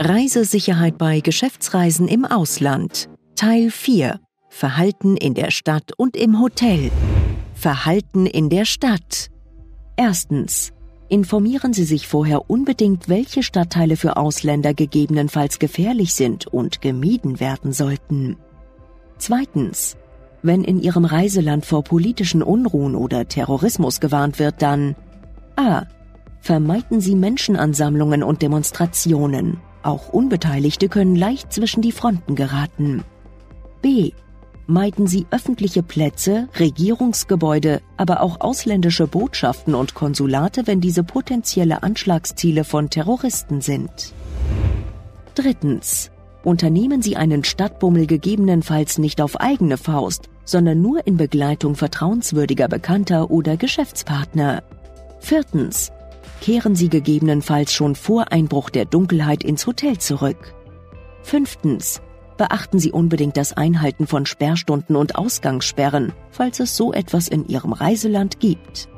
Reisesicherheit bei Geschäftsreisen im Ausland. Teil 4. Verhalten in der Stadt und im Hotel. Verhalten in der Stadt. Erstens. Informieren Sie sich vorher unbedingt, welche Stadtteile für Ausländer gegebenenfalls gefährlich sind und gemieden werden sollten. Zweitens. Wenn in Ihrem Reiseland vor politischen Unruhen oder Terrorismus gewarnt wird, dann a. Vermeiden Sie Menschenansammlungen und Demonstrationen. Auch Unbeteiligte können leicht zwischen die Fronten geraten. b. Meiden Sie öffentliche Plätze, Regierungsgebäude, aber auch ausländische Botschaften und Konsulate, wenn diese potenzielle Anschlagsziele von Terroristen sind. Drittens. Unternehmen Sie einen Stadtbummel gegebenenfalls nicht auf eigene Faust, sondern nur in Begleitung vertrauenswürdiger Bekannter oder Geschäftspartner. Viertens. Kehren Sie gegebenenfalls schon vor Einbruch der Dunkelheit ins Hotel zurück. Fünftens. Beachten Sie unbedingt das Einhalten von Sperrstunden und Ausgangssperren, falls es so etwas in Ihrem Reiseland gibt.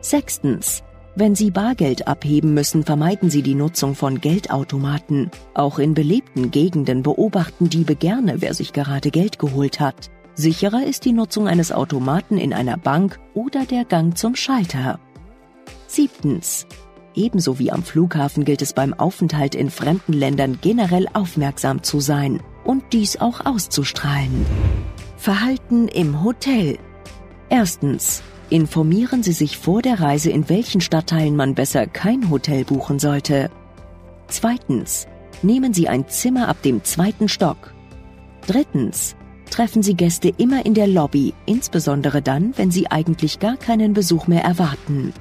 Sechstens. Wenn Sie Bargeld abheben müssen, vermeiden Sie die Nutzung von Geldautomaten. Auch in belebten Gegenden beobachten Diebe gerne, wer sich gerade Geld geholt hat. Sicherer ist die Nutzung eines Automaten in einer Bank oder der Gang zum Schalter. Siebtens. Ebenso wie am Flughafen gilt es beim Aufenthalt in fremden Ländern generell aufmerksam zu sein und dies auch auszustrahlen. Verhalten im Hotel. Erstens. Informieren Sie sich vor der Reise, in welchen Stadtteilen man besser kein Hotel buchen sollte. Zweitens. Nehmen Sie ein Zimmer ab dem zweiten Stock. Drittens. Treffen Sie Gäste immer in der Lobby, insbesondere dann, wenn Sie eigentlich gar keinen Besuch mehr erwarten.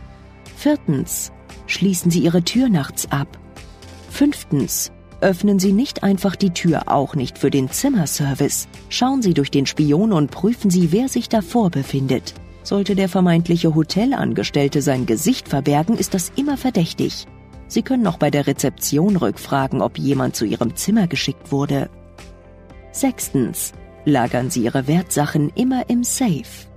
Viertens. Schließen Sie Ihre Tür nachts ab. Fünftens. Öffnen Sie nicht einfach die Tür, auch nicht für den Zimmerservice. Schauen Sie durch den Spion und prüfen Sie, wer sich davor befindet. Sollte der vermeintliche Hotelangestellte sein Gesicht verbergen, ist das immer verdächtig. Sie können auch bei der Rezeption rückfragen, ob jemand zu Ihrem Zimmer geschickt wurde. Sechstens. Lagern Sie Ihre Wertsachen immer im Safe.